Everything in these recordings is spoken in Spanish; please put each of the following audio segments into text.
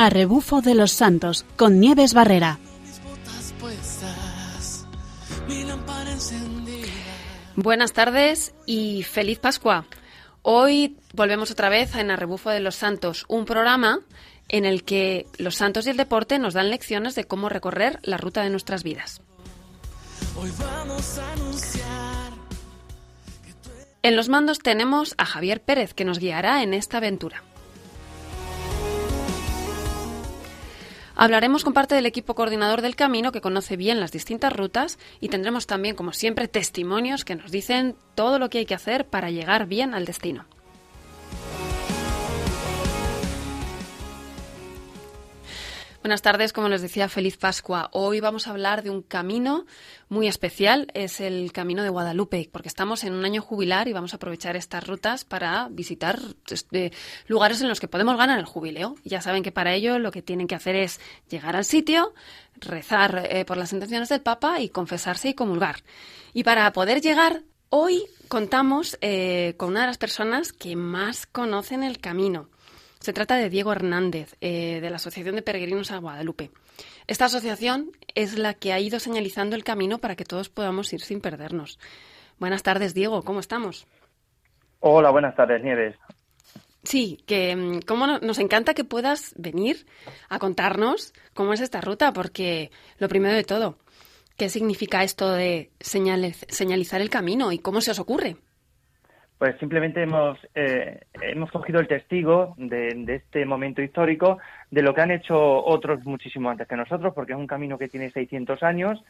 A rebufo de los santos con Nieves Barrera. Buenas tardes y feliz Pascua. Hoy volvemos otra vez en A rebufo de los santos, un programa en el que los santos y el deporte nos dan lecciones de cómo recorrer la ruta de nuestras vidas. En los mandos tenemos a Javier Pérez que nos guiará en esta aventura. Hablaremos con parte del equipo coordinador del camino que conoce bien las distintas rutas y tendremos también, como siempre, testimonios que nos dicen todo lo que hay que hacer para llegar bien al destino. Buenas tardes, como les decía, feliz Pascua. Hoy vamos a hablar de un camino muy especial, es el Camino de Guadalupe, porque estamos en un año jubilar y vamos a aprovechar estas rutas para visitar este, lugares en los que podemos ganar el jubileo. Ya saben que para ello lo que tienen que hacer es llegar al sitio, rezar eh, por las intenciones del Papa y confesarse y comulgar. Y para poder llegar, hoy contamos eh, con una de las personas que más conocen el camino. Se trata de Diego Hernández, eh, de la Asociación de Peregrinos a Guadalupe. Esta asociación es la que ha ido señalizando el camino para que todos podamos ir sin perdernos. Buenas tardes, Diego, ¿cómo estamos? Hola, buenas tardes, Nieves. Sí, que mm, como nos encanta que puedas venir a contarnos cómo es esta ruta, porque lo primero de todo, ¿qué significa esto de señalizar el camino y cómo se os ocurre? Pues simplemente hemos, eh, hemos cogido el testigo de, este momento histórico de lo que han hecho otros muchísimo antes que nosotros, porque es un camino que tiene 600 años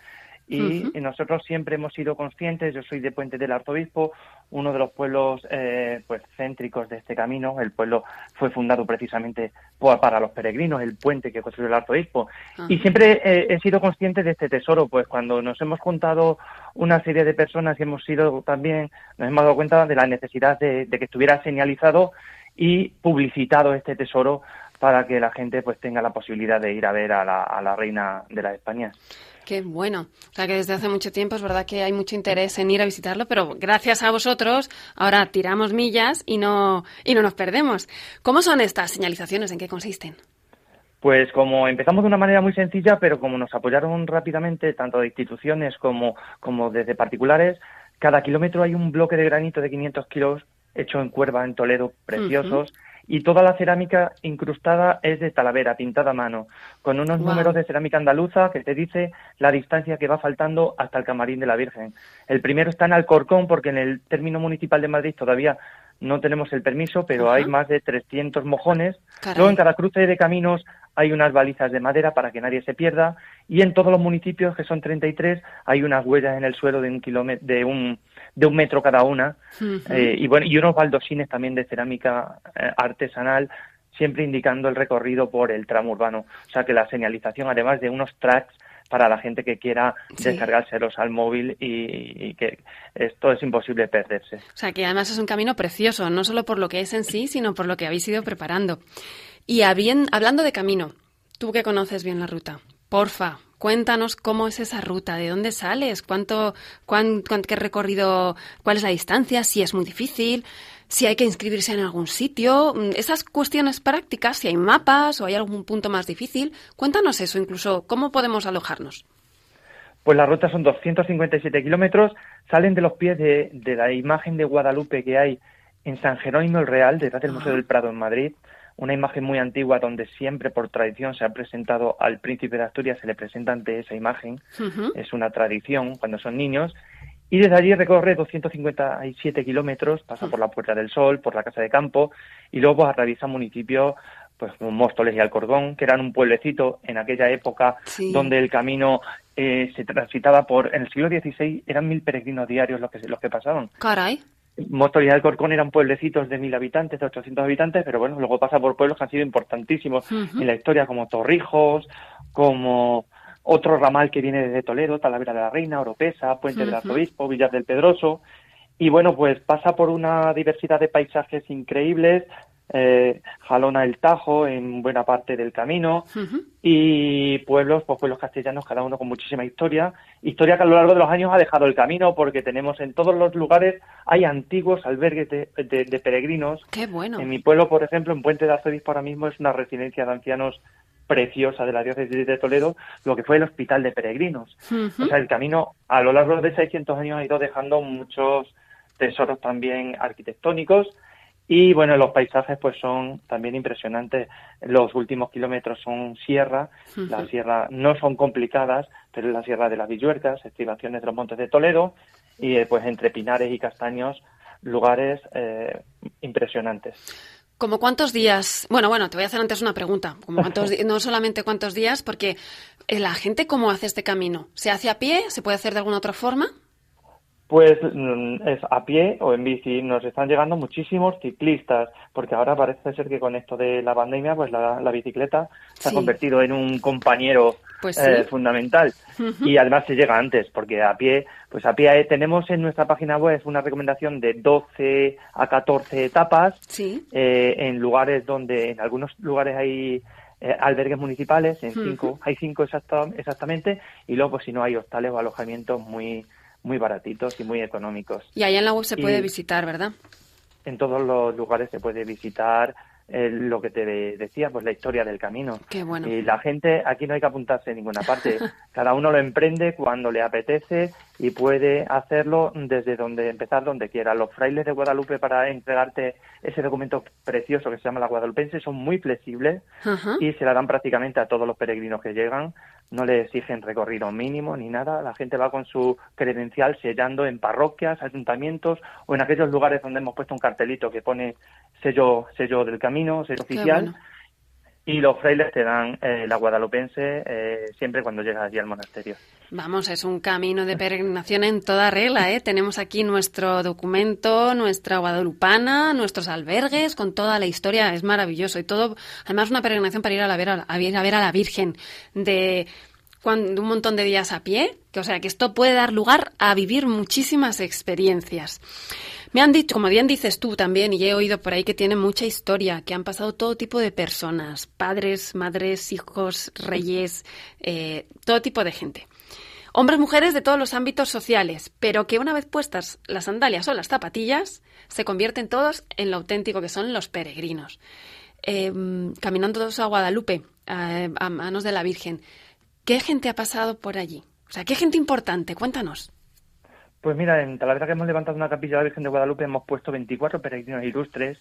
y nosotros siempre hemos sido conscientes, yo soy de Puente del Arzobispo, uno de los pueblos eh, pues céntricos de este camino, el pueblo fue fundado precisamente para los peregrinos, el puente que construyó el arzobispo, y siempre eh, he sido consciente de este tesoro, pues cuando nos hemos juntado una serie de personas y hemos sido también, nos hemos dado cuenta de la necesidad de, que estuviera señalizado y publicitado este tesoro para que la gente pues tenga la posibilidad de ir a ver a la, a la reina de las Españas. Qué bueno. O sea que desde hace mucho tiempo es verdad que hay mucho interés en ir a visitarlo, pero gracias a vosotros ahora tiramos millas y no, y no nos perdemos. ¿Cómo son estas señalizaciones? ¿En qué consisten? Pues como empezamos de una manera muy sencilla, pero como nos apoyaron rápidamente tanto de instituciones como, como desde particulares, cada kilómetro hay un bloque de granito de 500 kilos hecho en cuerva en Toledo, preciosos y toda la cerámica incrustada es de Talavera, pintada a mano, con unos números de cerámica andaluza que te dice la distancia que va faltando hasta el camarín de la Virgen. El primero está en Alcorcón porque en el término municipal de Madrid todavía no tenemos el permiso, pero hay más de 300 mojones. Luego en cada cruce de caminos hay unas balizas de madera para que nadie se pierda y en todos los municipios, que son 33, hay unas huellas en el suelo de un kilómetro, de un de un metro cada una. Eh, y bueno y unos baldosines también de cerámica eh, artesanal siempre indicando el recorrido por el tramo urbano. O sea que la señalización además de unos tracks para la gente que quiera descargárselos al móvil y, que esto es imposible perderse. O sea, que además es un camino precioso, no solo por lo que es en sí, sino por lo que habéis ido preparando. Y hablando de camino, tú que conoces bien la ruta, porfa, cuéntanos cómo es esa ruta, de dónde sales, cuánto, cuán, qué recorrido, cuál es la distancia, si es muy difícil, si hay que inscribirse en algún sitio, mm, esas cuestiones prácticas, si hay mapas o hay algún punto más difícil. Cuéntanos eso, incluso cómo podemos alojarnos. Pues la ruta son 257 kilómetros, salen de los pies de, la imagen de Guadalupe que hay en San Jerónimo el Real, detrás del Museo del Prado en Madrid, una imagen muy antigua donde siempre por tradición se ha presentado al príncipe de Asturias, se le presenta ante esa imagen, es una tradición cuando son niños, y desde allí recorre 257 kilómetros, pasa por la Puerta del Sol, por la Casa de Campo, y luego atraviesa municipios pues como Móstoles y Alcordón, que eran un pueblecito en aquella época donde el camino eh, se transitaba por, en el siglo XVI eran mil peregrinos diarios los que, los que pasaban. Caray. Móstoles y Alcorcón eran pueblecitos de mil habitantes, de 800 habitantes, pero bueno, luego pasa por pueblos que han sido importantísimos en la historia, como Torrijos, como otro ramal que viene desde Toledo, Talavera de la Reina, Oropesa, Puente del Arzobispo, Villar del Pedroso, y bueno, pues pasa por una diversidad de paisajes increíbles, eh, jalona el Tajo en buena parte del camino y pueblos, pues pueblos castellanos, cada uno con muchísima historia, historia que a lo largo de los años ha dejado el camino porque tenemos en todos los lugares hay antiguos albergues de, peregrinos. Qué bueno. En mi pueblo, por ejemplo, en Puente de Arzobispo ahora mismo es una residencia de ancianos preciosa de la diócesis de Toledo, lo que fue el Hospital de Peregrinos. O sea, el camino a lo largo de 600 años ha ido dejando muchos tesoros también arquitectónicos y bueno, los paisajes pues son también impresionantes. Los últimos kilómetros son sierra, las sierras no son complicadas, pero es la sierra de las Villuercas, estribaciones de los montes de Toledo y eh, pues entre pinares y castaños lugares eh, impresionantes. ¿Como cuántos días? Bueno, bueno, te voy a hacer antes una pregunta. ¿Como cuántos no solamente cuántos días, porque eh, la gente cómo hace este camino. ¿Se hace a pie? ¿Se puede hacer de alguna otra forma? Pues mm, es a pie o en bici. Nos están llegando muchísimos ciclistas, porque ahora parece ser que con esto de la pandemia, pues la, bicicleta se ha convertido en un compañero pues eh, fundamental. Y además se llega antes, porque a pie, pues a pie eh, tenemos en nuestra página web una recomendación de 12 a 14 etapas eh, en lugares donde, en algunos lugares hay albergues municipales, en cinco, hay cinco exactamente, y luego pues si no hay hostales o alojamientos muy muy baratitos y muy económicos. Y allá en la web se puede visitar, ¿verdad? En todos los lugares se puede visitar eh, lo que te decía, pues la historia del camino. Qué bueno. Y la gente, aquí no hay que apuntarse en ninguna parte. Cada uno lo emprende cuando le apetece y puede hacerlo desde donde empezar donde quiera. Los frailes de Guadalupe para entregarte ese documento precioso que se llama la Guadalupense son muy flexibles y se la dan prácticamente a todos los peregrinos que llegan no le exigen recorrido mínimo ni nada, la gente va con su credencial sellando en parroquias, ayuntamientos o en aquellos lugares donde hemos puesto un cartelito que pone sello, sello del camino, sello oficial. Y los frailes te dan eh, la guadalupense eh, siempre cuando llegas allí al monasterio. Vamos, es un camino de peregrinación en toda regla, ¿eh? Tenemos aquí nuestro documento, nuestra guadalupana, nuestros albergues, con toda la historia, es maravilloso. Y todo, además, una peregrinación para ir a, la ver, a, a ver a la Virgen de, de un montón de días a pie, que o sea que esto puede dar lugar a vivir muchísimas experiencias. Me han dicho, como bien dices tú también, y he oído por ahí que tiene mucha historia, que han pasado todo tipo de personas, padres, madres, hijos, reyes, eh, todo tipo de gente. Hombres, mujeres de todos los ámbitos sociales, pero que una vez puestas las sandalias o las zapatillas, se convierten todos en lo auténtico que son los peregrinos. Em, caminando todos a Guadalupe, a manos de la Virgen. ¿Qué gente ha pasado por allí? O sea, ¿qué gente importante? Cuéntanos. Pues mira, en Talavera que hemos levantado una capilla de la Virgen de Guadalupe hemos puesto 24 peregrinos ilustres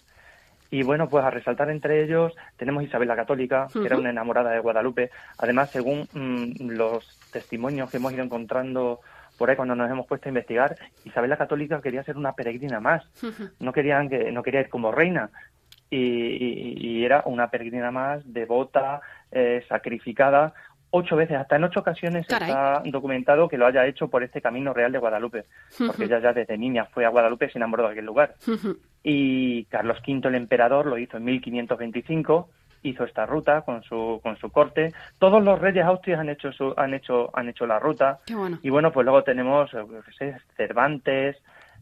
y bueno, pues a resaltar entre ellos tenemos Isabel la Católica, que era una enamorada de Guadalupe. Además, según mm, los testimonios que hemos ido encontrando por ahí cuando nos hemos puesto a investigar, Isabel la Católica quería ser una peregrina más. No querían que no quería ir como reina. Y, era una peregrina más, devota, eh, sacrificada, ocho veces, hasta en ocho ocasiones está documentado que lo haya hecho por este camino real de Guadalupe, porque ella ya desde niña fue a Guadalupe sin enamoró de aquel lugar. Y Carlos V, el emperador, lo hizo en 1525, hizo esta ruta con su con su corte. Todos los reyes austrias han hecho su, han hecho han hecho la ruta. Y bueno, pues luego tenemos sé, Cervantes,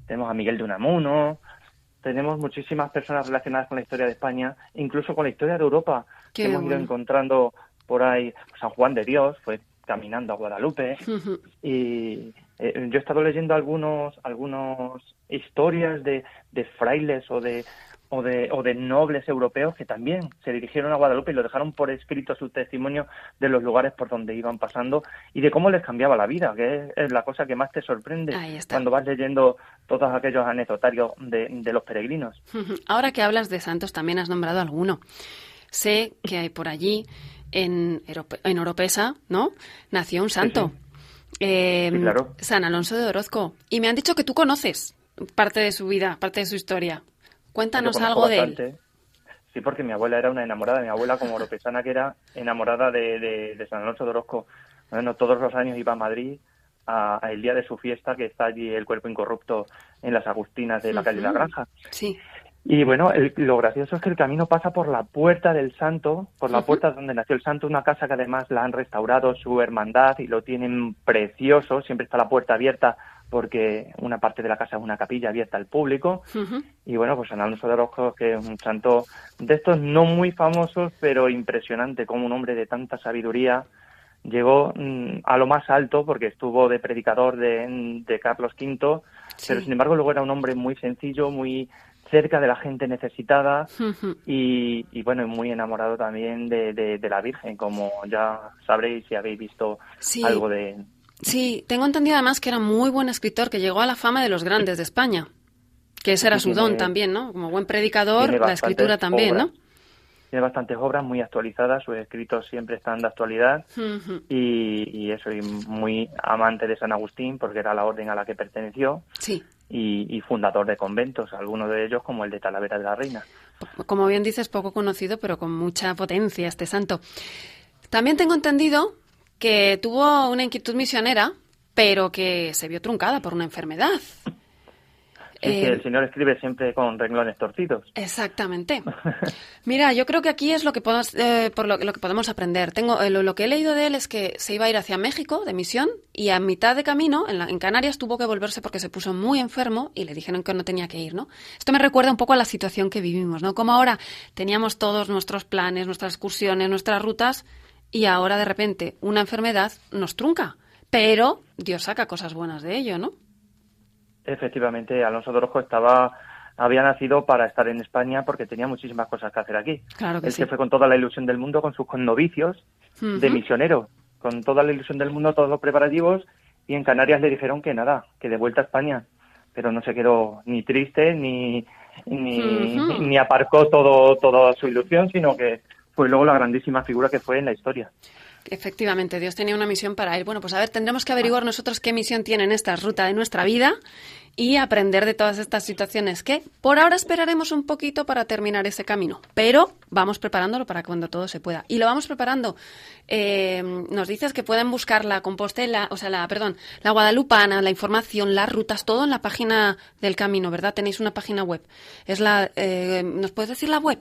tenemos a Miguel de Unamuno, tenemos muchísimas personas relacionadas con la historia de España, incluso con la historia de Europa, que hemos ido encontrando por ahí San Juan de Dios fue caminando a Guadalupe y eh, yo he estado leyendo algunos algunos historias de, de frailes o de o de, o de nobles europeos que también se dirigieron a Guadalupe y lo dejaron por escrito su testimonio de los lugares por donde iban pasando y de cómo les cambiaba la vida, que es, la cosa que más te sorprende cuando vas leyendo todos aquellos anecdotarios de, de los peregrinos. Ahora que hablas de santos, también has nombrado alguno. Sé que hay por allí en, en Oropesa, ¿no? Nació un santo. Em, San Alonso de Orozco. Y me han dicho que tú conoces parte de su vida, parte de su historia. Cuéntanos algo de él. Sí, porque mi abuela era una enamorada, mi abuela como oropesana que era enamorada de, San Alonso de Orozco. Bueno, todos los años iba a Madrid a, el día de su fiesta, que está allí el cuerpo incorrupto en las Agustinas de la calle de La Granja. Sí. Y bueno, lo gracioso es que el camino pasa por la puerta del santo, por la puerta donde nació el santo, una casa que además la han restaurado su hermandad y lo tienen precioso, siempre está la puerta abierta porque una parte de la casa es una capilla abierta al público. Y bueno, pues San Alonso de Orozco, que es un santo de estos no muy famosos, pero impresionante, como un hombre de tanta sabiduría llegó mm, a lo más alto porque estuvo de predicador de, de Carlos V pero sin embargo luego era un hombre muy sencillo, muy cerca de la gente necesitada y, bueno, muy enamorado también de, la Virgen, como ya sabréis si habéis visto algo de... Sí, tengo entendido además que era muy buen escritor, que llegó a la fama de los grandes de España, que ese era su don también, ¿no? Como buen predicador, la escritura también, ¿no? Tiene bastantes obras muy actualizadas, sus escritos siempre están de actualidad y, eso, y muy amante de San Agustín porque era la orden a la que perteneció. Sí y, fundador de conventos, algunos de ellos como el de Talavera de la Reina. Como bien dices, poco conocido, pero con mucha potencia este santo. También tengo entendido que tuvo una inquietud misionera, pero que se vio truncada por una enfermedad. Eh, el Señor escribe siempre con renglones torcidos. Exactamente. Mira, yo creo que aquí es lo que podemos, eh, por lo, que podemos aprender. Tengo eh, lo, que he leído de él es que se iba a ir hacia México de misión y a mitad de camino en, en, Canarias tuvo que volverse porque se puso muy enfermo y le dijeron que no tenía que ir, ¿no? Esto me recuerda un poco a la situación que vivimos, ¿no? Como ahora teníamos todos nuestros planes, nuestras excursiones, nuestras rutas y ahora de repente una enfermedad nos trunca. Pero Dios saca cosas buenas de ello, ¿no? Efectivamente, Alonso de estaba había nacido para estar en España porque tenía muchísimas cosas que hacer aquí. Claro Él se fue con toda la ilusión del mundo, con sus connovicios de misionero, con toda la ilusión del mundo, todos los preparativos, y en Canarias le dijeron que nada, que de vuelta a España. Pero no se quedó ni triste ni, ni, ni aparcó todo, toda su ilusión, sino que fue luego la grandísima figura que fue en la historia. Efectivamente, Dios tenía una misión para él. Bueno, pues a ver, tendremos que averiguar nosotros qué misión tiene esta ruta de nuestra vida y aprender de todas estas situaciones que por ahora esperaremos un poquito para terminar ese camino, pero vamos preparándolo para cuando todo se pueda. Y lo vamos preparando. Eh, nos dices que pueden buscar la Compostela, o sea, la, perdón, la Guadalupana, la información, las rutas, todo en la página del camino, ¿verdad? Tenéis una página web. Es la, eh, ¿Nos puedes decir la web?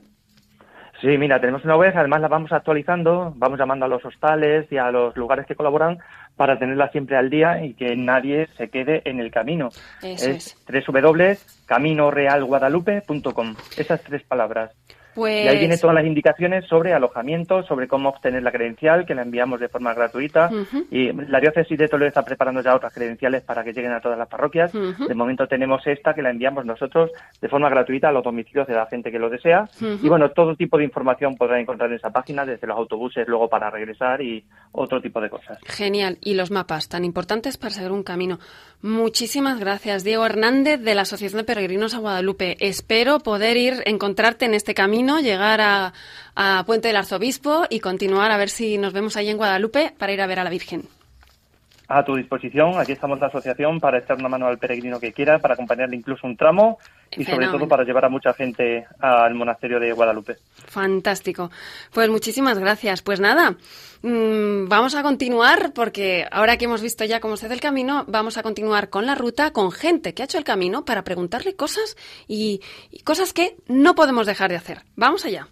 Sí, mira, tenemos una web, además la vamos actualizando, vamos llamando a los hostales y a los lugares que colaboran para tenerla siempre al día y que nadie se quede en el camino. Eso es, es. www.caminorealguadalupe.com. Esas tres palabras. Pues... Y ahí viene todas las indicaciones sobre alojamiento, sobre cómo obtener la credencial, que la enviamos de forma gratuita. Y la diócesis de Toledo está preparando ya otras credenciales para que lleguen a todas las parroquias. De momento tenemos esta que la enviamos nosotros de forma gratuita a los domicilios de la gente que lo desea. Y bueno, todo tipo de información podrán encontrar en esa página, desde los autobuses luego para regresar y otro tipo de cosas. Genial. Y los mapas, tan importantes para seguir un camino. Muchísimas gracias, Diego Hernández de la Asociación de Peregrinos a Guadalupe. Espero poder ir, encontrarte en este camino llegar a, Puente del Arzobispo y continuar a ver si nos vemos ahí en Guadalupe para ir a ver a la Virgen. A tu disposición, aquí estamos la asociación para echar una mano al peregrino que quiera, para acompañarle incluso un tramo y sobre todo para llevar a mucha gente al monasterio de Guadalupe. Fantástico. Pues muchísimas gracias. Pues nada, mm, vamos a continuar porque ahora que hemos visto ya cómo se hace el camino, vamos a continuar con la ruta con gente que ha hecho el camino para preguntarle cosas y cosas que no podemos dejar de hacer. Vamos allá.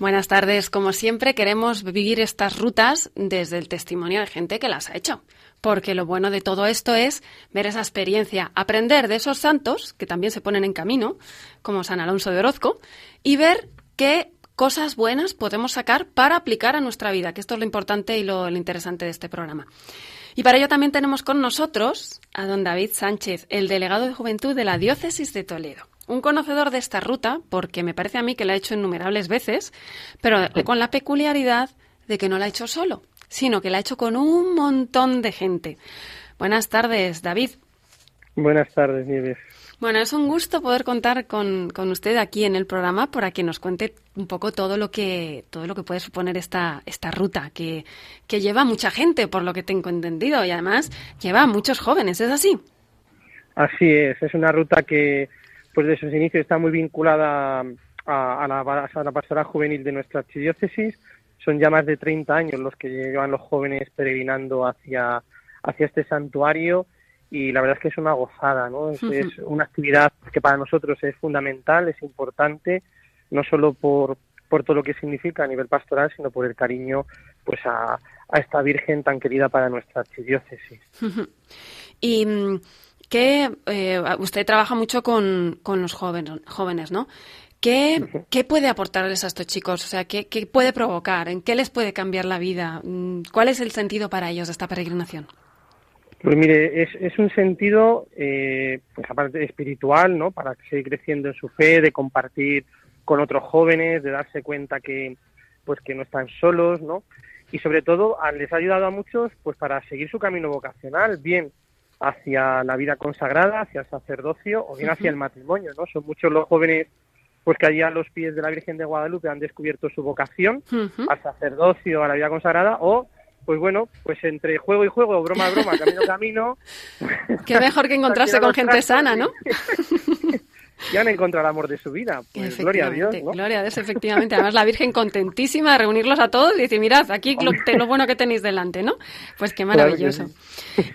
Buenas tardes. Como siempre, queremos vivir estas rutas desde el testimonio de gente que las ha hecho. Porque lo bueno de todo esto es ver esa experiencia, aprender de esos santos que también se ponen en camino, como San Alonso de Orozco, y ver qué cosas buenas podemos sacar para aplicar a nuestra vida, que esto es lo importante y lo interesante de este programa. Y para ello también tenemos con nosotros a don David Sánchez, el delegado de Juventud de la Diócesis de Toledo. Un conocedor de esta ruta, porque me parece a mí que la ha hecho innumerables veces, pero con la peculiaridad de que no la ha hecho solo, sino que la ha hecho con un montón de gente. Buenas tardes, David. Buenas tardes, Nieves. Bueno, es un gusto poder contar con, con, usted aquí en el programa para que nos cuente un poco todo lo que todo lo que puede suponer esta esta ruta que, que lleva mucha gente, por lo que tengo entendido, y además lleva a muchos jóvenes, ¿es así? Así es, es una ruta que pues desde sus inicios está muy vinculada a, la, a la pastoral juvenil de nuestra archidiócesis. Son ya más de 30 años los que llevan los jóvenes peregrinando hacia, hacia este santuario y la verdad es que es una gozada, ¿no? Es, una actividad que para nosotros es fundamental, es importante, no solo por, por todo lo que significa a nivel pastoral, sino por el cariño pues a, a esta Virgen tan querida para nuestra archidiócesis. y mm, que eh, usted trabaja mucho con, con los jóvenes, jóvenes, ¿no? ¿Qué, ¿Qué, puede aportarles a estos chicos? O sea, ¿qué, ¿qué, puede provocar? ¿En qué les puede cambiar la vida? Mm, ¿Cuál es el sentido para ellos de esta peregrinación? Pues mire, es, es un sentido, eh, pues aparte espiritual, ¿no? Para seguir creciendo en su fe, de compartir con otros jóvenes, de darse cuenta que, pues que no están solos, ¿no? Y sobre todo les ha ayudado a muchos, pues para seguir su camino vocacional, bien hacia la vida consagrada, hacia el sacerdocio o bien hacia el matrimonio, ¿no? Son muchos los jóvenes pues que allí a los pies de la Virgen de Guadalupe han descubierto su vocación al sacerdocio, a la vida consagrada, o pues bueno, pues entre juego y juego, broma a broma, camino a camino. Qué mejor que encontrarse con gente sana, ¿no? y han encontrado el amor de su vida. Pues gloria a Dios. Gloria a Dios, efectivamente. Además, la Virgen contentísima de reunirlos a todos y decir, mirad, aquí lo, lo bueno que tenéis delante, ¿no? Pues qué maravilloso.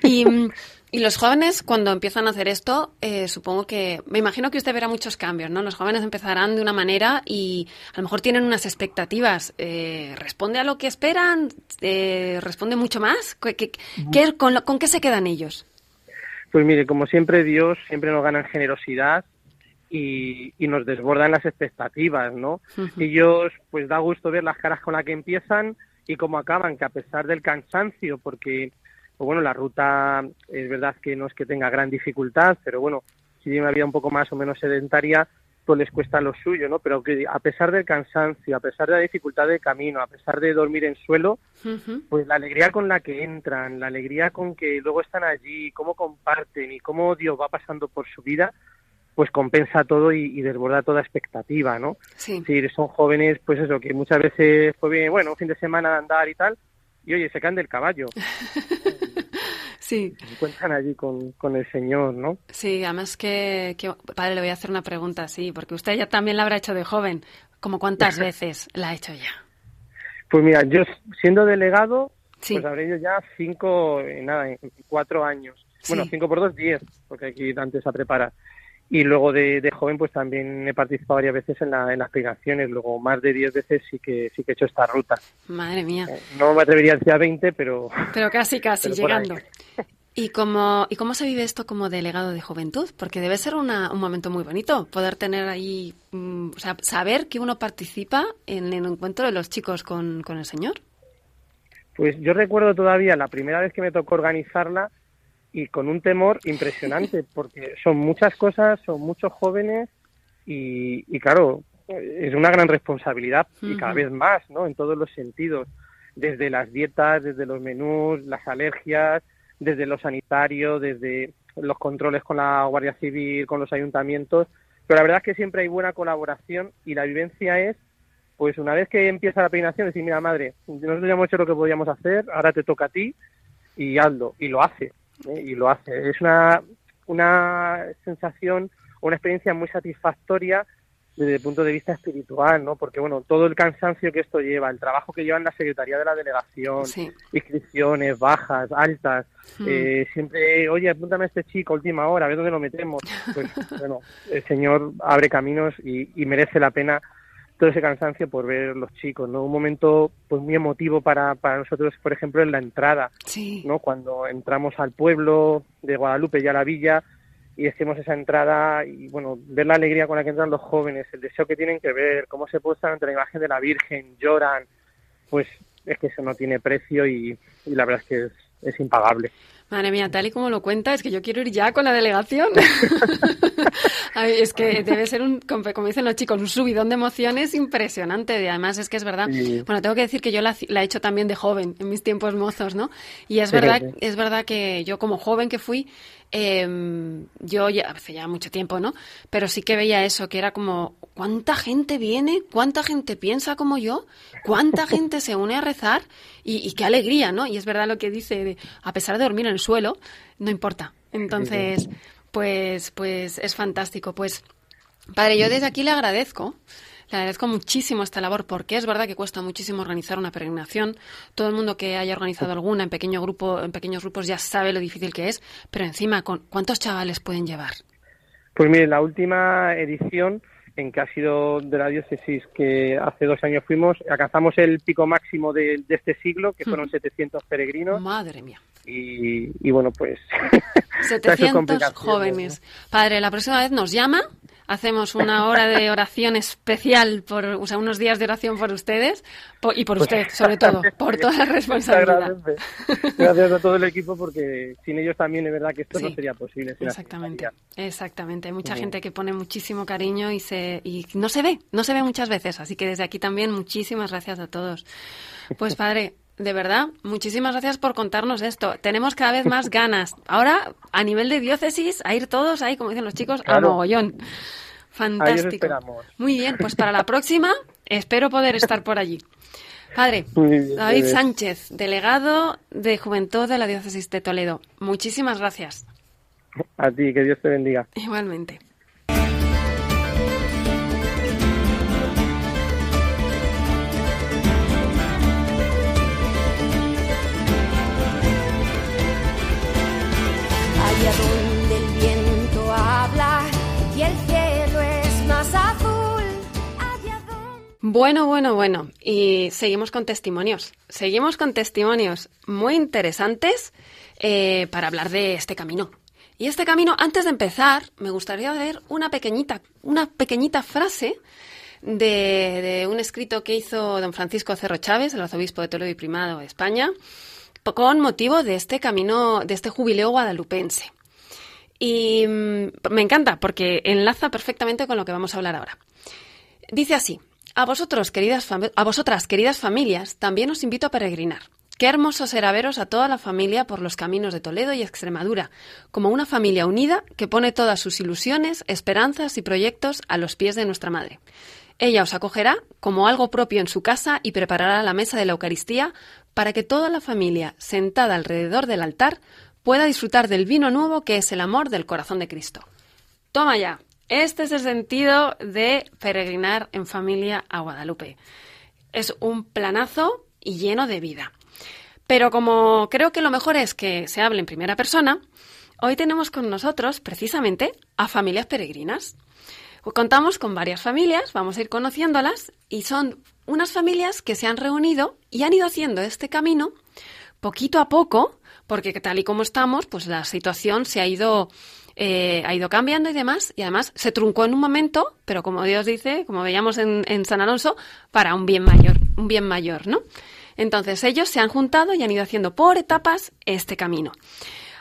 Y mm, y los jóvenes, cuando empiezan a hacer esto, eh, supongo que, me imagino que usted verá muchos cambios, ¿no? Los jóvenes empezarán de una manera y a lo mejor tienen unas expectativas. Eh, ¿Responde a lo que esperan? Eh, ¿Responde mucho más? ¿Qué, con, qué se quedan ellos? Pues mire, como siempre, Dios siempre nos gana en generosidad y, nos desbordan las expectativas, ¿no? Ellos, pues da gusto ver las caras con las que empiezan y cómo acaban, que a pesar del cansancio, porque pues bueno, la ruta es verdad que no es que tenga gran dificultad, pero bueno, si tiene una vida un poco más o menos sedentaria, pues les cuesta lo suyo, ¿no? Pero que a pesar del cansancio, a pesar de la dificultad del camino, a pesar de dormir en suelo, pues la alegría con la que entran, la alegría con que luego están allí, cómo comparten y cómo Dios va pasando por su vida, pues compensa todo y, desborda toda expectativa, ¿no? Sí. son jóvenes, pues eso, que muchas veces, pues bien, bueno, un fin de semana de andar y tal, y oye, se caen del caballo. sí. Se encuentran allí con, con, el Señor, ¿no? Sí, además que, padre, le voy a hacer una pregunta, sí, porque usted ya también la habrá hecho de joven. ¿Como cuántas veces la ha hecho ya? Pues mira, yo siendo delegado, pues habré ido ya cinco, nada, en cuatro años. Bueno, cinco por dos, diez, porque aquí antes a preparar. Y luego de, joven, pues también he participado varias veces en, la, en las peregrinaciones. Luego, más de 10 veces sí que sí que he hecho esta ruta. Madre mía. Eh, no me atrevería a decir a 20, pero... Pero casi, casi, llegando. ¿Y cómo, ¿Y cómo se vive esto como delegado de juventud? Porque debe ser una, un momento muy bonito poder tener ahí, mm, o sea, saber que uno participa en el encuentro de los chicos con, con el Señor. Pues yo recuerdo todavía la primera vez que me tocó organizarla, y con un temor impresionante, porque son muchas cosas, son muchos jóvenes y, y claro, es una gran responsabilidad y cada vez más, ¿no? En todos los sentidos, desde las dietas, desde los menús, las alergias, desde lo sanitario, desde los controles con la Guardia Civil, con los ayuntamientos, pero la verdad es que siempre hay buena colaboración y la vivencia es, pues una vez que empieza la peinación, decir, mira madre, nosotros ya hemos hecho lo que podíamos hacer, ahora te toca a ti y hazlo, y lo hace. ¿Eh? y lo hace. Es una, una sensación, una experiencia muy satisfactoria desde el punto de vista espiritual, ¿no? Porque, bueno, todo el cansancio que esto lleva, el trabajo que lleva en la Secretaría de la Delegación, inscripciones bajas, altas, hmm. eh, siempre, oye, apúntame a este chico, última hora, a ver dónde lo metemos. Pues, bueno, el Señor abre caminos y, y merece la pena todo ese cansancio por ver los chicos, ¿no? Un momento pues muy emotivo para, para nosotros, por ejemplo, en la entrada, ¿no? Cuando entramos al pueblo de Guadalupe y a la villa y hacemos esa entrada y, bueno, ver la alegría con la que entran los jóvenes, el deseo que tienen que ver, cómo se postan ante la imagen de la Virgen, lloran, pues es que eso no tiene precio y, la verdad es que es, es impagable. Madre mía, tal y como lo cuenta, es que yo quiero ir ya con la delegación. es que debe ser un, como dicen los chicos, un subidón de emociones impresionante. Y además es que es verdad. Bueno, tengo que decir que yo la, la, he hecho también de joven, en mis tiempos mozos, ¿no? Y es verdad, es verdad que yo como joven que fui, eh, yo ya, hace ya mucho tiempo, ¿no? Pero sí que veía eso, que era como, ¿cuánta gente viene? ¿Cuánta gente piensa como yo? ¿Cuánta gente se une a rezar? Y, qué alegría, ¿no? Y es verdad lo que dice, a pesar de dormir en el suelo, no importa. Entonces, pues, pues es fantástico. Pues, padre, yo desde aquí le agradezco le agradezco muchísimo esta labor porque es verdad que cuesta muchísimo organizar una peregrinación. Todo el mundo que haya organizado alguna en pequeño grupo, en pequeños grupos ya sabe lo difícil que es, pero encima, ¿cuántos chavales pueden llevar? Pues mire, la última edición en que ha sido de la diócesis que hace dos años fuimos, alcanzamos el pico máximo de, de este siglo, que fueron 700 peregrinos. Madre mía. Y, y bueno, pues... 700 jóvenes. Padre, la próxima vez nos llama hacemos una hora de oración especial, por, o sea, unos días de oración por ustedes y por usted, sobre todo, por toda la responsabilidad. Gracias a todo el equipo porque sin ellos también es verdad que esto no sería posible. Exactamente, exactamente. Hay mucha gente que pone muchísimo cariño y, se, y no se ve, no se ve muchas veces. Así que desde aquí también muchísimas gracias a todos. Pues padre, de verdad, muchísimas gracias por contarnos esto. Tenemos cada vez más ganas. Ahora, a nivel de diócesis, a ir todos ahí, como dicen los chicos, a mogollón. Fantástico. Muy bien, pues para la próxima espero poder estar por allí. Padre, David Sánchez, delegado de Juventud de la Diócesis de Toledo. Muchísimas gracias. A ti, que Dios te bendiga. Igualmente. Bueno, bueno, bueno. Y seguimos con testimonios. Seguimos con testimonios muy interesantes eh, para hablar de este camino. Y este camino, antes de empezar, me gustaría ver una pequeñita, una pequeñita frase de, de, un escrito que hizo don Francisco Cerro Chávez, el arzobispo de Toledo y Primado de España, con motivo de este camino, de este jubileo guadalupense. Y mm, me encanta porque enlaza perfectamente con lo que vamos a hablar ahora. Dice así, a vosotros, queridas a vosotras, queridas familias, también os invito a peregrinar. Qué hermoso será veros a toda la familia por los caminos de Toledo y Extremadura, como una familia unida que pone todas sus ilusiones, esperanzas y proyectos a los pies de nuestra Madre. Ella os acogerá como algo propio en su casa y preparará la mesa de la Eucaristía para que toda la familia, sentada alrededor del altar, pueda disfrutar del vino nuevo que es el amor del corazón de Cristo. Toma ya. Este es el sentido de peregrinar en familia a Guadalupe. Es un planazo y lleno de vida. Pero como creo que lo mejor es que se hable en primera persona, hoy tenemos con nosotros precisamente a familias peregrinas. Contamos con varias familias, vamos a ir conociéndolas, y son unas familias que se han reunido y han ido haciendo este camino poquito a poco, porque tal y como estamos, pues la situación se ha ido, eh, ha ido cambiando y demás, y además se truncó en un momento, pero como Dios dice, como veíamos en, en San Alonso, para un bien mayor, un bien mayor, ¿no? Entonces ellos se han juntado y han ido haciendo por etapas este camino.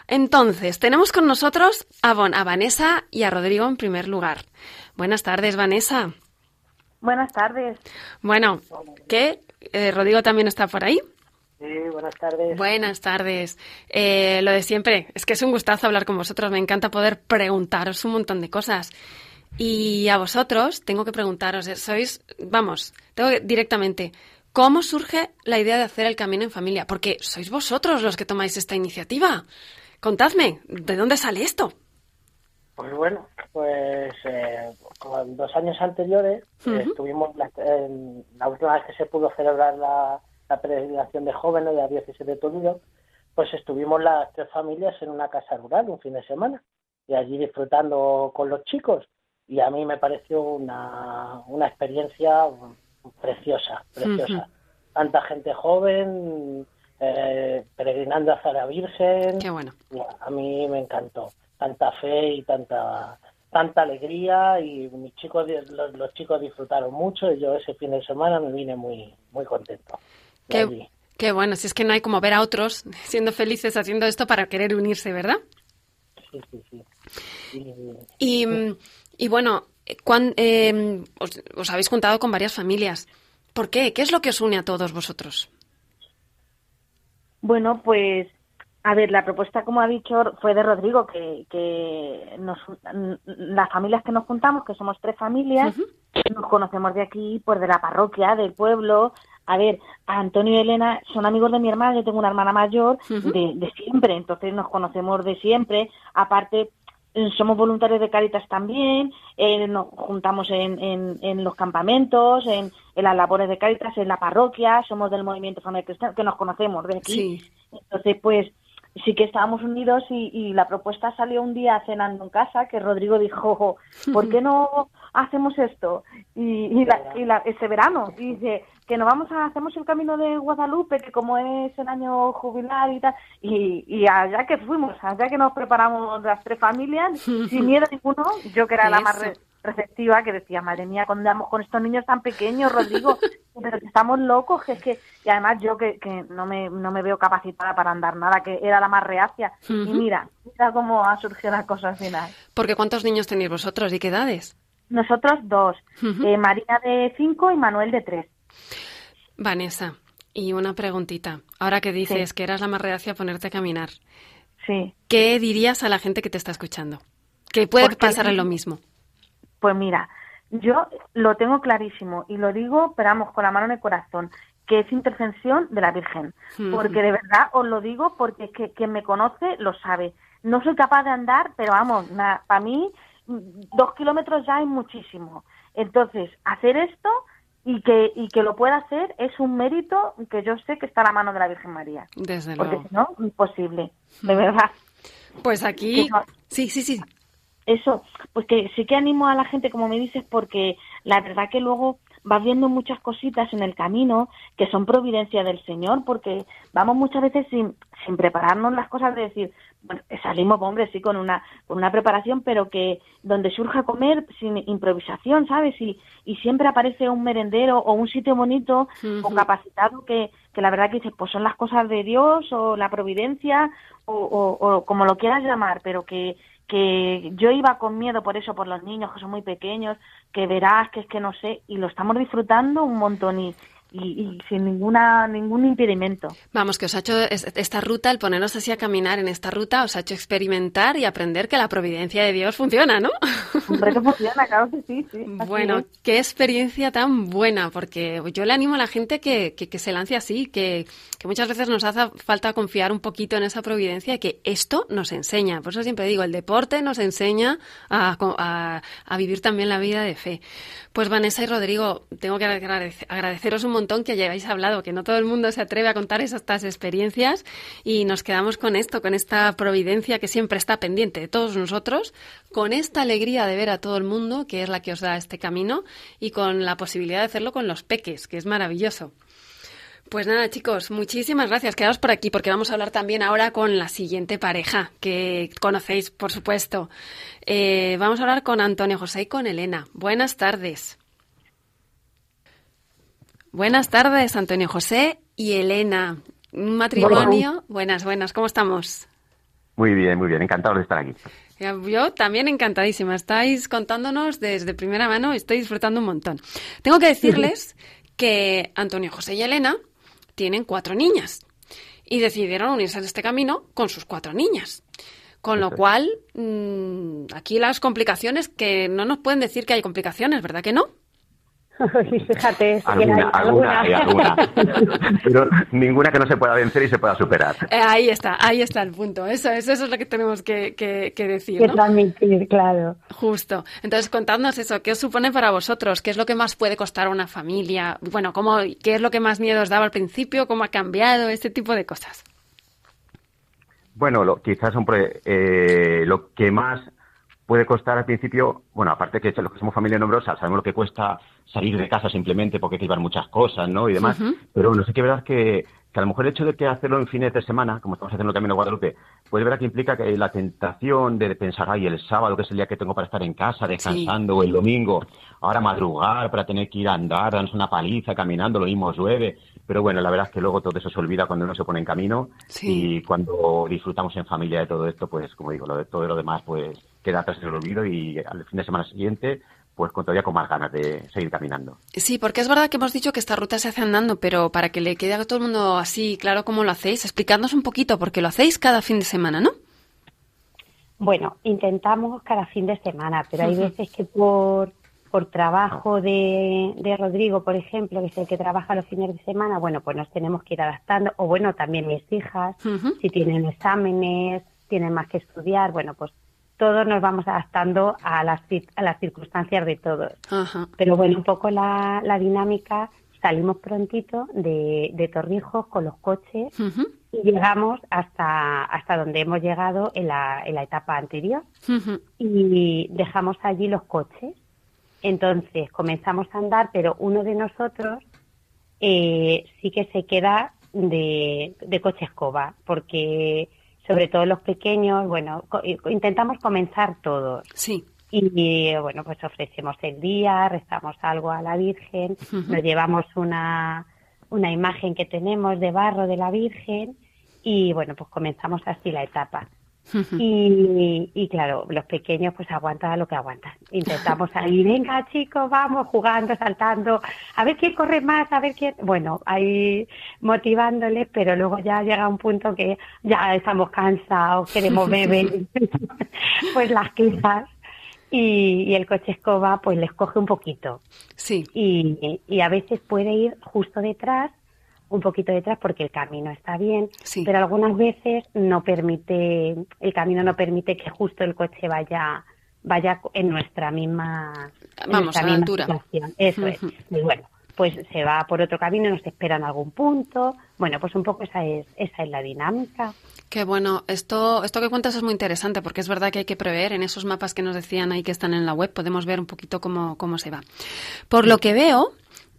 Entonces, tenemos con nosotros a, a Vanessa y a Rodrigo en primer lugar. Buenas tardes, Vanessa. Buenas tardes. Bueno, ¿qué? Eh, Rodrigo también está por ahí. Sí, buenas tardes. Buenas tardes. Eh, lo de siempre, es que es un gustazo hablar con vosotros. Me encanta poder preguntaros un montón de cosas. Y a vosotros tengo que preguntaros, eh, sois, vamos, tengo directamente, ¿cómo surge la idea de hacer el camino en familia? Porque sois vosotros los que tomáis esta iniciativa. Contadme, ¿de dónde sale esto? Pues bueno, pues eh, con dos años anteriores estuvimos, la, la última vez que se pudo celebrar la, la peregrinación de jóvenes de la diócesis de Toledo, pues estuvimos las tres familias en una casa rural un fin de semana y allí disfrutando con los chicos y a mí me pareció una, una experiencia preciosa, preciosa. Tanta gente joven, eh, peregrinando hacia la Virgen. Qué bueno. A mí me encantó. Tanta fe y tanta tanta alegría y mis chicos los, los, chicos disfrutaron mucho y yo ese fin de semana me vine muy muy contento. Qué, bueno, si es que no hay como ver a otros siendo felices haciendo esto para querer unirse, ¿verdad? Sí, sí, sí. Y, y, bueno, eh, os, habéis juntado con varias familias. ¿Por qué? ¿Qué es lo que os une a todos vosotros? Bueno, pues, a ver, la propuesta, como ha dicho, fue de Rodrigo, que, que nos, las familias que nos juntamos, que somos tres familias, nos conocemos de aquí, pues de la parroquia, del pueblo, a ver, Antonio y Elena son amigos de mi hermana, yo tengo una hermana mayor de, siempre, entonces nos conocemos de siempre. Aparte, somos voluntarios de Caritas también, eh, nos juntamos en, en, los campamentos, en, las labores de Caritas, en la parroquia, somos del movimiento Familia Cristiana, que nos conocemos de aquí. Entonces, pues sí que estábamos unidos y, la propuesta salió un día cenando en casa que Rodrigo dijo, ¿por qué no hacemos esto? Y, y, la- y la- ese verano, y dice que nos vamos a, hacemos el camino de Guadalupe, que como es el año jubilar y tal, y, y allá que fuimos, allá que nos preparamos las tres familias, sin miedo ninguno, yo que era la más receptiva, que decía, madre mía, cuando andamos con estos niños tan pequeños, Rodrigo, pero que estamos locos, que es que, y además yo que, que no, me, no me veo capacitada para andar nada, que era la más reacia, y mira, mira cómo ha surgido la cosa al final. Porque ¿cuántos niños tenéis vosotros y qué edades? Nosotros dos, eh, María de cinco y Manuel de tres. Vanessa, y una preguntita. Ahora que dices que eras la más reacia a ponerte a caminar, Sí, ¿qué dirías a la gente que te está escuchando? Que puede pasarle lo mismo. Pues mira, yo lo tengo clarísimo y lo digo, pero vamos, con la mano en el corazón, que es intervención de la Virgen. Porque de verdad os lo digo porque es que quien me conoce lo sabe. No soy capaz de andar, pero vamos, para mí mm, dos kilómetros ya es muchísimo. Entonces, hacer esto y que, y que lo pueda hacer es un mérito que yo sé que está a la mano de la Virgen María. Desde Porque luego. si no, imposible, de verdad. Pues aquí... Sí, sí, sí. Eso, pues que sí que animo a la gente, como me dices, porque la verdad que luego vas viendo muchas cositas en el camino que son providencia del Señor, porque vamos muchas veces sin, sin prepararnos las cosas de decir, bueno, salimos, hombre, sí, con una, con una preparación, pero que donde surja comer sin improvisación, ¿sabes? Y, y siempre aparece un merendero o un sitio bonito o capacitado que, que la verdad que dices, pues son las cosas de Dios o la providencia o, o- o como lo quieras llamar, pero que, que yo iba con miedo por eso, por los niños que son muy pequeños, que verás que es que no sé, y lo estamos disfrutando un montón y, y, y sin ninguna ningún impedimento. Vamos, que os ha hecho es- esta ruta, el ponernos así a caminar en esta ruta, os ha hecho experimentar y aprender que la providencia de Dios funciona, ¿no? Hombre, que funciona, claro que sí, sí. Bueno, es. qué experiencia tan buena, porque yo le animo a la gente que, que, que se lance así, que, que muchas veces nos hace falta confiar un poquito en esa providencia y que esto nos enseña. Por eso siempre digo, el deporte nos enseña a, a- a vivir también la vida de fe. Pues Vanessa y Rodrigo, tengo que agradece- agradeceros un montón que hayáis hablado, que no todo el mundo se atreve a contar estas experiencias y nos quedamos con esto, con esta providencia que siempre está pendiente de todos nosotros, con esta alegría de ver a todo el mundo, que es la que os da este camino, y con la posibilidad de hacerlo con los peques, que es maravilloso. Pues nada, chicos, muchísimas gracias. Quedaos por aquí porque vamos a hablar también ahora con la siguiente pareja que conocéis, por supuesto. Eh, vamos a hablar con Antonio José y con Elena. Buenas tardes. Buenas tardes, Antonio José y Elena. Un matrimonio. Buenas, buenas. ¿Cómo estamos? Muy bien, muy bien. Encantado de estar aquí. Yo también encantadísima. Estáis contándonos desde primera mano. Estoy disfrutando un montón. Tengo que decirles que Antonio José y Elena tienen cuatro niñas y decidieron unirse en este camino con sus cuatro niñas. Con lo cual, mm, aquí las complicaciones que no nos pueden decir que hay complicaciones, ¿verdad que no? Fíjate, Alguna, hay alguna, hay alguna. Pero ninguna que no se pueda vencer y se pueda superar. Eh, ahí está, ahí está el punto. Eso, es- eso es lo que tenemos que, que- que decir, que ¿no? transmitir, claro. Justo. Entonces, contadnos eso. ¿Qué os supone para vosotros? ¿Qué es lo que más puede costar a una familia? Bueno, ¿cómo, ¿qué es lo que más miedo os daba al principio? ¿Cómo ha cambiado? Este tipo de cosas. Bueno, lo, quizás eh, lo que más puede costar al principio, bueno, aparte que los que somos familia numerosa sabemos lo que cuesta salir de casa simplemente porque hay que llevar muchas cosas, ¿no? Y demás. Pero bueno, sí que verás que, que a lo mejor el hecho de que hacerlo en fines de semana, como estamos haciendo el Camino de Guadalupe, pues verás que implica que la tentación de pensar, ay, el sábado, que es el día que tengo para estar en casa descansando, o el domingo, ahora madrugar para tener que ir a andar, darnos una paliza caminando, lo mismo llueve. Pero bueno, la verdad es que luego todo eso se olvida cuando uno se pone en camino Sí. y cuando disfrutamos en familia de todo esto, pues como digo, lo de todo lo demás pues queda atrás en el olvido y al fin de semana siguiente pues con todavía con más ganas de seguir caminando. Sí, porque es verdad que hemos dicho que esta ruta se hace andando, pero para que le quede a todo el mundo así claro cómo lo hacéis, explicadnos un poquito, porque lo hacéis cada fin de semana, ¿no? Bueno, intentamos cada fin de semana, pero hay veces que por, por trabajo de, de Rodrigo, por ejemplo, que es el que trabaja los fines de semana, bueno, pues nos tenemos que ir adaptando. O bueno, también mis hijas, si tienen exámenes, tienen más que estudiar, bueno, pues todos nos vamos adaptando a las, a las circunstancias de todos. Ajá. Pero bueno, un poco la, la dinámica, salimos prontito de, de Torrijos con los coches y llegamos hasta, hasta donde hemos llegado en la, en la etapa anterior y dejamos allí los coches Entonces comenzamos a andar, pero uno de nosotros eh, sí que se queda de, de coche escoba, porque sobre todo los pequeños, bueno, intentamos comenzar todos. Sí. Y bueno, pues ofrecemos el día, rezamos algo a la Virgen, nos llevamos una, una imagen que tenemos de barro de la Virgen y bueno, pues comenzamos así la etapa. Y, y, claro, los pequeños pues aguantan lo que aguantan. Intentamos ahí, venga chicos, vamos jugando, saltando, a ver quién corre más, a ver quién... Bueno, ahí motivándoles, pero luego ya llega un punto que ya estamos cansados, queremos beber, pues las quejas. Y, y, el coche escoba pues les coge un poquito. Sí. Y, y a veces puede ir justo detrás un poquito detrás porque el camino está bien, pero algunas veces no permite, el camino no permite que justo el coche vaya vaya en nuestra misma, Vamos, a la altura. Eso es. Y bueno, pues se va por otro camino, nos espera en algún punto. Bueno, pues un poco esa es, esa es la dinámica. Qué bueno, esto, esto que cuentas es muy interesante porque es verdad que hay que prever en esos mapas que nos decían ahí que están en la web, podemos ver un poquito cómo, cómo se va. Por lo que veo,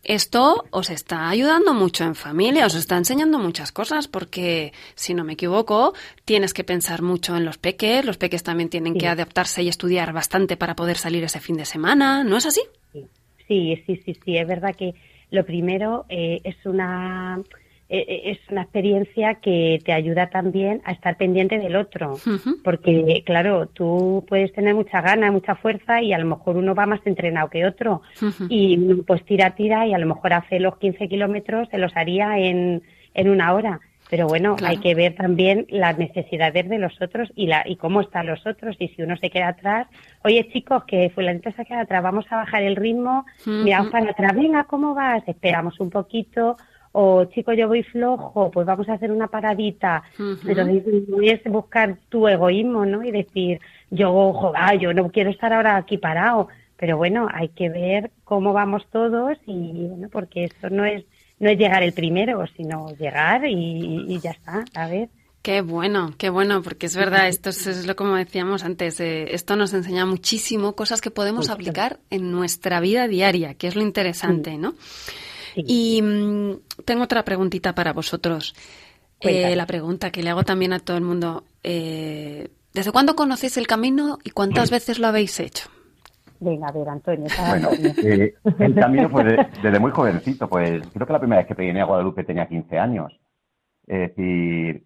esto os está ayudando mucho en familia, os está enseñando muchas cosas, porque si no me equivoco, tienes que pensar mucho en los peques, los peques también tienen que adaptarse y estudiar bastante para poder salir ese fin de semana, ¿no es así? Sí, sí, sí, sí, es verdad que lo primero eh, es una es una experiencia que te ayuda también a estar pendiente del otro, porque claro, tú puedes tener mucha gana, mucha fuerza y a lo mejor uno va más entrenado que otro. Y pues tira, tira y a lo mejor hace los 15 kilómetros, se los haría en, en una hora. Pero bueno, hay que ver también las necesidades de los otros y, la, y cómo están los otros. Y si uno se queda atrás, oye chicos, que fulanito se queda atrás, vamos a bajar el ritmo, miramos para atrás, venga, ¿cómo vas? Esperamos un poquito, o chico, yo voy flojo, pues vamos a hacer una paradita, pero no es buscar tu egoísmo, ¿no? Y decir, yo, joder, yo no quiero estar ahora aquí parado, pero bueno, hay que ver cómo vamos todos y, bueno, porque esto no es, no es llegar el primero, sino llegar y, ya está, a ver. Qué bueno, qué bueno, porque es verdad, esto es, lo como decíamos antes, eh, esto nos enseña muchísimo cosas que podemos aplicar en nuestra vida diaria, que es lo interesante, ¿no? Y mm, tengo otra preguntita para vosotros. Eh, la pregunta que le hago también a todo el mundo. Eh, ¿Desde cuándo conocéis el camino y cuántas veces lo habéis hecho? Venga, a ver, Antonio. Bueno, eh, el camino fue desde muy jovencito. Pues creo que la primera vez que pegué a Guadalupe tenía 15 años. Es decir,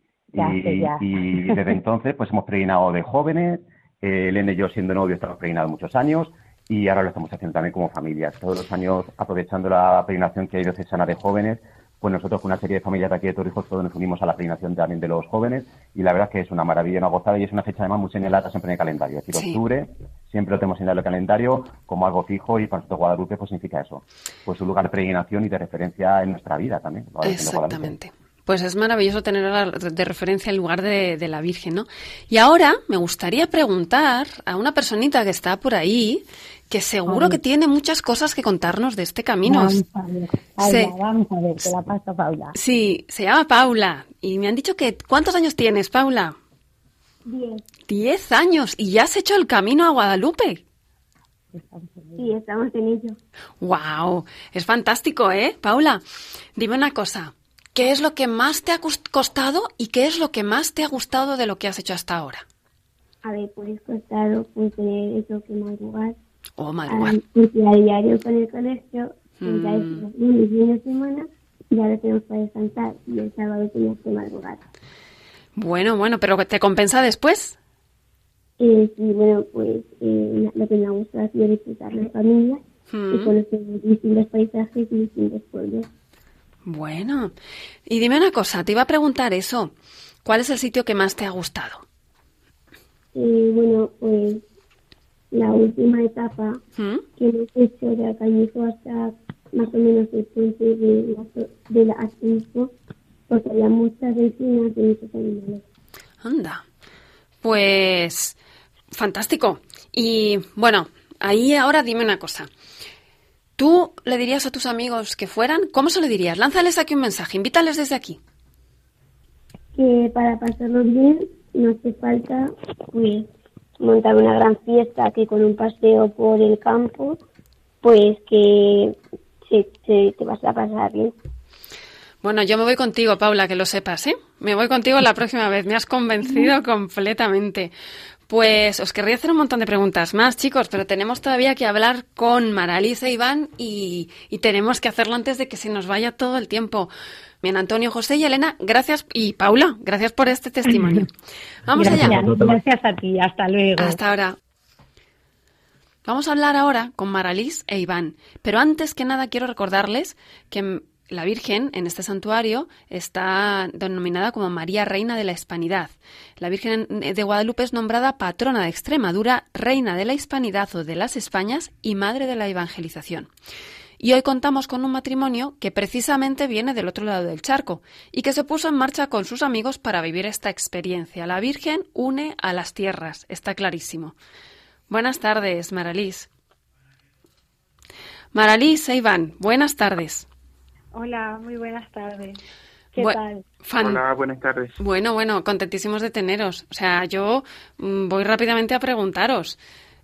y, desde entonces pues hemos peregrinado de jóvenes. Eh, Elena y yo siendo novios estamos peregrinados muchos años y ahora lo estamos haciendo también como familias. Todos los años, aprovechando la peregrinación que hay diocesana de jóvenes, pues nosotros con una serie de familias de aquí de Torrijos todos nos unimos a la peregrinación también de los jóvenes y la verdad es que es una maravilla, una gozada y es una fecha además muy señalada siempre en el calendario. Es decir, octubre siempre lo tenemos señalado en el calendario como algo fijo y para nosotros Guadalupe pues significa eso, pues un lugar de peregrinación y de referencia en nuestra vida también. Exactamente. Pues es maravilloso tener de referencia el lugar de, de, la Virgen, ¿no? Y ahora me gustaría preguntar a una personita que está por ahí que seguro que tiene muchas cosas que contarnos de este camino. Vamos a ver, Paula, vamos a ver, te la paso Paula. Sí, se llama Paula. Y me han dicho que, ¿cuántos años tienes, Paula? Diez. Diez años. ¿Y ya has hecho el camino a Guadalupe? Sí, estamos en ello. Wow, es fantástico, ¿eh? Paula, dime una cosa. ¿Qué es lo que más te ha costado y qué es lo que más te ha gustado de lo que has hecho hasta ahora? A ver, pues costado pues tener eso que madrugar o madrugar. porque a diario con el colegio, mm. ya es lunes y fin de semana, ya lo tenemos para descansar y el sábado tenemos que madrugar. Bueno, bueno, pero ¿te compensa después? Eh, sí, bueno, pues eh, lo que me ha gustado ha sido disfrutar la familia y mm. conocer distintos paisajes y distintos pueblos. Bueno, y dime una cosa, te iba a preguntar eso. ¿Cuál es el sitio que más te ha gustado? Eh, bueno, pues la última etapa ¿Mm? que hemos hecho de Alcañizo hasta más o menos el puente de la, de la porque había muchas vecinas y muchos animales. Anda, pues fantástico. Y bueno, ahí ahora dime una cosa. ¿Tú le dirías a tus amigos que fueran? ¿Cómo se lo dirías? Lánzales aquí un mensaje, invítales desde aquí. Que para pasarlo bien no hace falta pues montar una gran fiesta aquí con un paseo por el campo pues que te vas a pasar bien. Bueno, yo me voy contigo, Paula, que lo sepas, ¿eh? Me voy contigo la próxima vez. Me has convencido completamente. Pues os querría hacer un montón de preguntas más, chicos, pero tenemos todavía que hablar con Maralisa e Iván y, tenemos que hacerlo antes de que se nos vaya todo el tiempo. Bien, Antonio, José y Elena, gracias. Y Paula, gracias por este testimonio. Vamos allá. Gracias a ti. Hasta luego. Hasta ahora. Vamos a hablar ahora con Maralis e Iván. Pero antes que nada quiero recordarles que la Virgen en este santuario está denominada como María Reina de la Hispanidad. La Virgen de Guadalupe es nombrada patrona de Extremadura, Reina de la Hispanidad o de las Españas y Madre de la Evangelización. Y hoy contamos con un matrimonio que precisamente viene del otro lado del charco y que se puso en marcha con sus amigos para vivir esta experiencia. La Virgen une a las tierras, está clarísimo. Buenas tardes, Maralís. Maralís e Iván, buenas tardes. Hola, muy buenas tardes. ¿Qué tal? Hola, buenas tardes. Bueno, bueno, contentísimos de teneros. O sea, yo mm, voy rápidamente a preguntaros,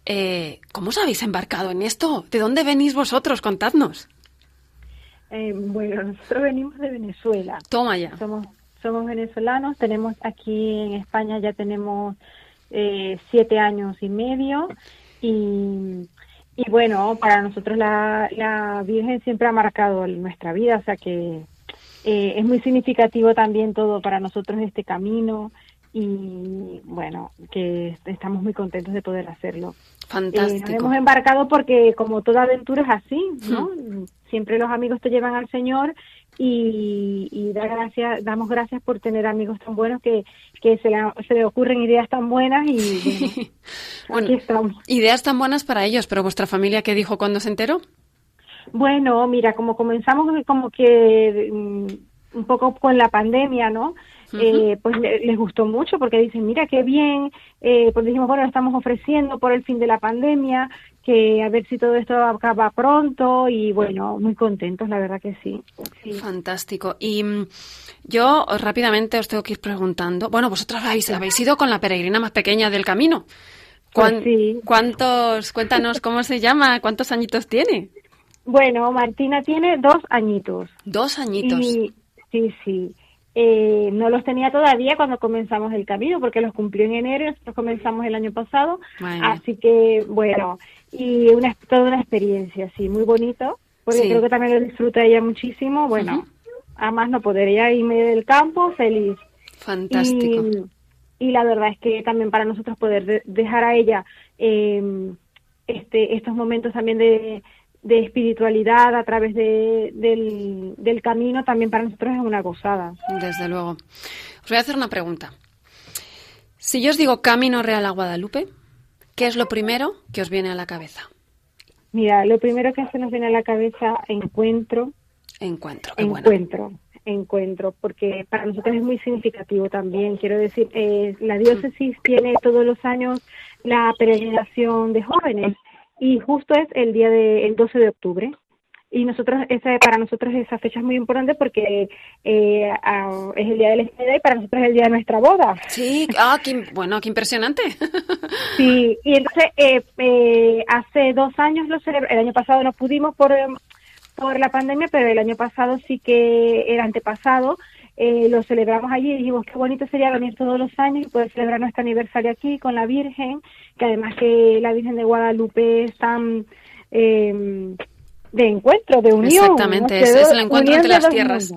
eh, ¿cómo os habéis embarcado en esto? ¿De dónde venís vosotros? Contadnos. Eh, bueno, nosotros venimos de Venezuela. Toma ya. Somos, somos venezolanos, tenemos aquí en España ya tenemos eh, siete años y medio y y bueno, para nosotros la, la Virgen siempre ha marcado nuestra vida, o sea que eh, es muy significativo también todo para nosotros este camino y bueno, que estamos muy contentos de poder hacerlo. Fantástico. Eh, nos hemos embarcado porque como toda aventura es así, ¿no? Hmm. Siempre los amigos te llevan al Señor y, da gracias, damos gracias por tener amigos tan buenos que, que se, le, se le ocurren ideas tan buenas y bueno, aquí estamos. Ideas tan buenas para ellos, pero vuestra familia, ¿qué dijo cuando se enteró? Bueno, mira, como comenzamos como que mm, un poco con la pandemia, ¿no? eh, pues les gustó mucho porque dicen, mira qué bien, eh, pues dijimos, bueno, estamos ofreciendo por el fin de la pandemia, que a ver si todo esto acaba pronto y bueno, muy contentos, la verdad que sí. Fantástico. Y mm, yo rápidamente os tengo que ir preguntando, bueno, vosotros habéis, habéis ido con la peregrina más pequeña del camino. Pues sí. ¿Cuántos, cuéntanos cómo se llama, cuántos añitos tiene? Bueno, Martina tiene dos añitos. Dos añitos. Sí, sí. Eh, no los tenía todavía cuando comenzamos el camino, porque los cumplió en enero y nosotros comenzamos el año pasado. Así que, bueno, y una, toda una experiencia, sí, muy bonito, porque creo que también lo disfruta ella muchísimo. Bueno, además no podría irme del campo feliz. Fantástico. Y, la verdad es que también para nosotros poder dejar a ella eh, este, estos momentos también de, de espiritualidad a través de, del, camino también para nosotros es una gozada. Desde luego. Os voy a hacer una pregunta. Si yo os digo Camino Real a Guadalupe, ¿qué es lo primero que os viene a la cabeza? Mira, lo primero que se nos viene a la cabeza, encuentro. Encuentro, encuentro. Encuentro, porque para nosotros es muy significativo también. Quiero decir, eh, la diócesis tiene todos los años la peregrinación de jóvenes y justo es el día de, el 12 de octubre. Y nosotros, esa, para nosotros esa fecha es muy importante porque eh, es el día de la y para nosotros es el día de nuestra boda. Sí, ah, qué, bueno, qué impresionante. Sí, y entonces eh, eh, hace dos años lo el año pasado no pudimos por, por la pandemia, pero el año pasado sí que, el antepasado, eh, lo celebramos allí y dijimos qué bonito sería venir todos los años y poder celebrar nuestro aniversario aquí con la Virgen, que además que la Virgen de Guadalupe es tan em, de encuentro, de unión. Exactamente, es, el encuentro entre las tierras.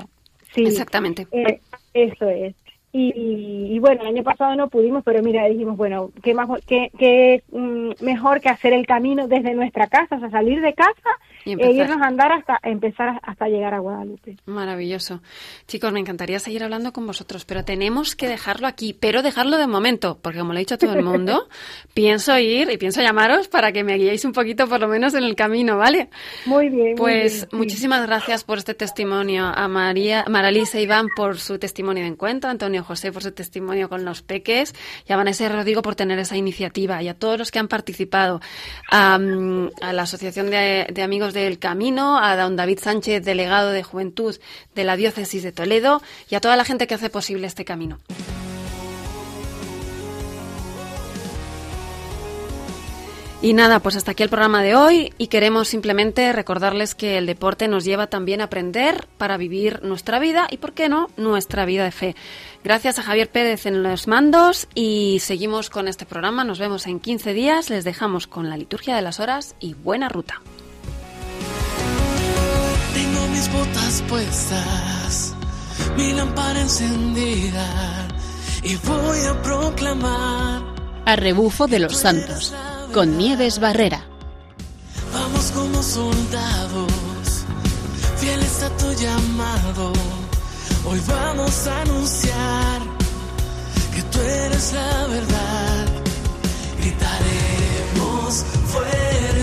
Sí, Exactamente. Eh, eso es. Y, bueno, el año pasado no pudimos, pero mira, dijimos, bueno, qué, más, qué, mm, mejor que hacer el camino desde nuestra casa, o sea, salir de casa y e irnos a andar hasta empezar hasta llegar a Guadalupe. Maravilloso. Chicos, me encantaría seguir hablando con vosotros, pero tenemos que dejarlo aquí, pero dejarlo de momento, porque como lo ha dicho todo el mundo, pienso ir y pienso llamaros para que me guiéis un poquito por lo menos en el camino, ¿vale? Muy bien. Pues muchísimas gracias por este testimonio a María, Maralisa e Iván por su testimonio de encuentro, Antonio José por su testimonio con los peques y a Vanessa Rodrigo por tener esa iniciativa y a todos los que han participado, a, la Asociación de, Amigos de del Camino, a don David Sánchez, delegado de Juventud de la Diócesis de Toledo, y a toda la gente que hace posible este camino. Y nada, pues hasta aquí el programa de hoy y queremos simplemente recordarles que el deporte nos lleva también a aprender para vivir nuestra vida y, ¿por qué no?, nuestra vida de fe. Gracias a Javier Pérez en los mandos y seguimos con este programa. Nos vemos en 15 días. Les dejamos con la liturgia de las horas y buena ruta. Tengo mis botas puestas, mi lámpara encendida y voy a proclamar. A rebufo de los santos con Nieves Barrera. Vamos como soldados, fieles a tu llamado. Hoy vamos a anunciar que tú eres la verdad. Gritaremos fuera.